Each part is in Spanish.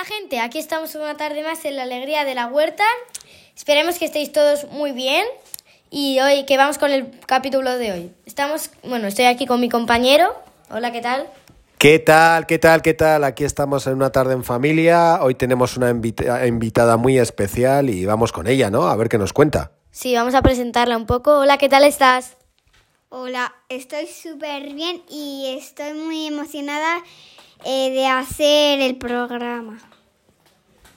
Hola gente, aquí estamos una tarde más en la alegría de la huerta. Esperemos que estéis todos muy bien y hoy que vamos con el capítulo de hoy. Estamos, bueno, estoy aquí con mi compañero. Hola, ¿qué tal? ¿Qué tal? ¿Qué tal? ¿Qué tal? Aquí estamos en una tarde en familia. Hoy tenemos una invita- invitada muy especial y vamos con ella, ¿no? A ver qué nos cuenta. Sí, vamos a presentarla un poco. Hola, ¿qué tal estás? Hola, estoy súper bien y estoy muy emocionada eh, de hacer el programa.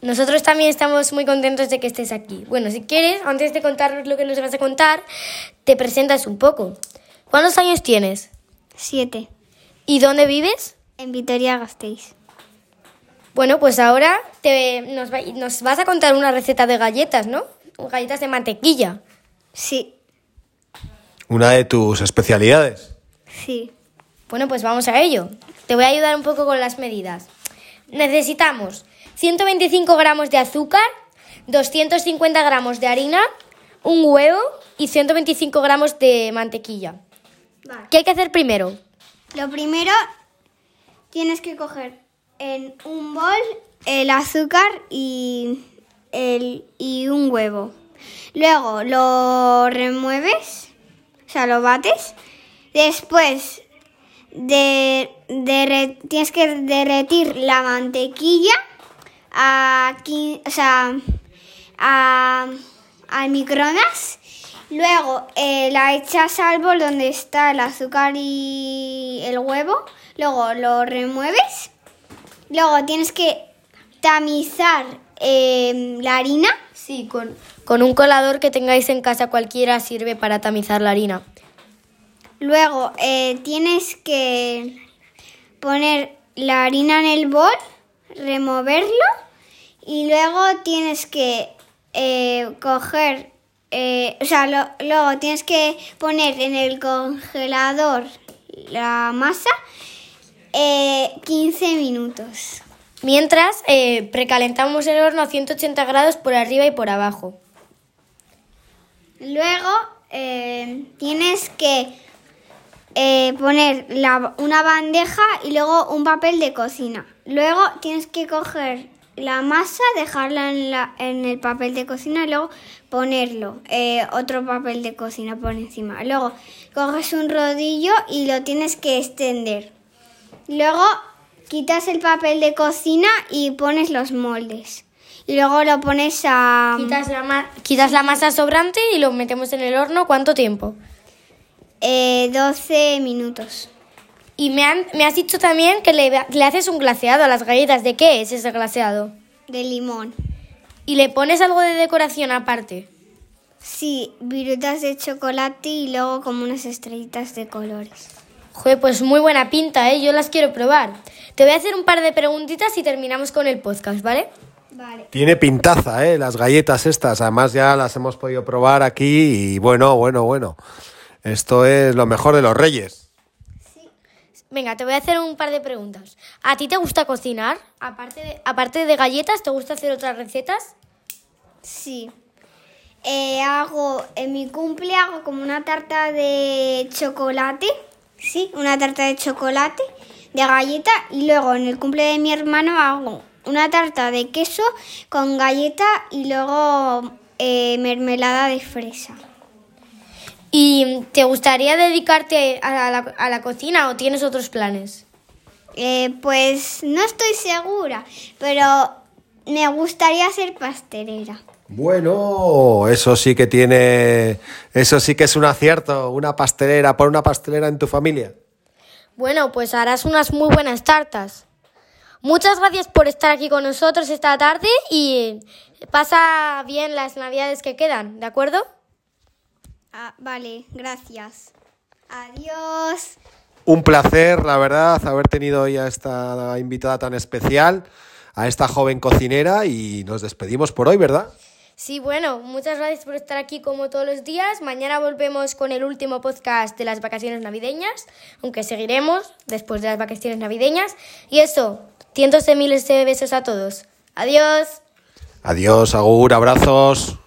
Nosotros también estamos muy contentos de que estés aquí. Bueno, si quieres, antes de contarnos lo que nos vas a contar, te presentas un poco. ¿Cuántos años tienes? Siete, ¿Y dónde vives? en Vitoria Gasteiz. Bueno, pues ahora te, nos, va- nos vas a contar una receta de galletas, ¿no? Galletas de mantequilla. Sí, Una de tus especialidades. sí. Bueno, pues vamos a ello. Te voy a ayudar un poco con las medidas. Necesitamos 125 gramos de azúcar, 250 gramos de harina, un huevo y 125 gramos de mantequilla. Vale. ¿Qué hay que hacer primero? Lo primero, tienes que coger en un bol el azúcar y, el, y un huevo. Luego lo remueves, o sea, lo bates. Después de, derre- tienes que derretir la mantequilla a, o sea, a, al microondas. Luego eh, la echas al bol donde está el azúcar y el huevo. Luego lo remueves. Luego tienes que tamizar eh, la harina. Sí, con, con un colador que tengáis en casa cualquiera sirve para tamizar la harina. Luego eh, tienes que poner la harina en el bol, removerlo y luego tienes que eh, coger, eh, o sea, lo- luego tienes que poner en el congelador la masa eh, 15 minutos. Mientras, eh, precalentamos el horno a 180 grados por arriba y por abajo. Luego eh, tienes que eh, poner la- una bandeja y luego un papel de cocina. Luego tienes que coger la masa, dejarla en, la- en el papel de cocina y luego ponerlo, eh, otro papel de cocina por encima. Luego coges un rodillo y lo tienes que extender. Luego quitas el papel de cocina y pones los moldes. Y luego lo pones a... Quitas la, ma- quitas la masa sobrante y lo metemos en el horno. ¿Cuánto tiempo? Eh, 12 minutos. Y me, han- me has dicho también que le, le haces un glaseado a las galletas. ¿De qué es ese glaseado? De limón. Y le pones algo de decoración aparte. Sí, virutas de chocolate y luego como unas estrellitas de colores. Joder, pues muy buena pinta, ¿eh? Yo las quiero probar. Te voy a hacer un par de preguntitas y terminamos con el podcast, ¿vale? Vale. Tiene pintaza, ¿eh? Las galletas estas. Además ya las hemos podido probar aquí y bueno, bueno, bueno. Esto es lo mejor de los reyes. Venga, te voy a hacer un par de preguntas. ¿A ti te gusta cocinar? Aparte de, aparte de galletas, ¿te gusta hacer otras recetas? Sí. Eh, hago, en mi cumple hago como una tarta de chocolate. Sí, una tarta de chocolate, de galleta. Y luego en el cumple de mi hermano hago una tarta de queso con galleta y luego eh, mermelada de fresa. ¿Y te gustaría dedicarte a la, a la cocina o tienes otros planes? Eh, pues no estoy segura, pero me gustaría ser pastelera. Bueno, eso sí que tiene. Eso sí que es un acierto. Una pastelera, por una pastelera en tu familia. Bueno, pues harás unas muy buenas tartas. Muchas gracias por estar aquí con nosotros esta tarde y pasa bien las navidades que quedan, ¿de acuerdo? Ah, vale, gracias. Adiós. Un placer, la verdad, haber tenido hoy a esta invitada tan especial, a esta joven cocinera y nos despedimos por hoy, ¿verdad? Sí, bueno, muchas gracias por estar aquí como todos los días. Mañana volvemos con el último podcast de las vacaciones navideñas, aunque seguiremos después de las vacaciones navideñas. Y eso, cientos de miles de besos a todos. Adiós. Adiós, Agur, abrazos.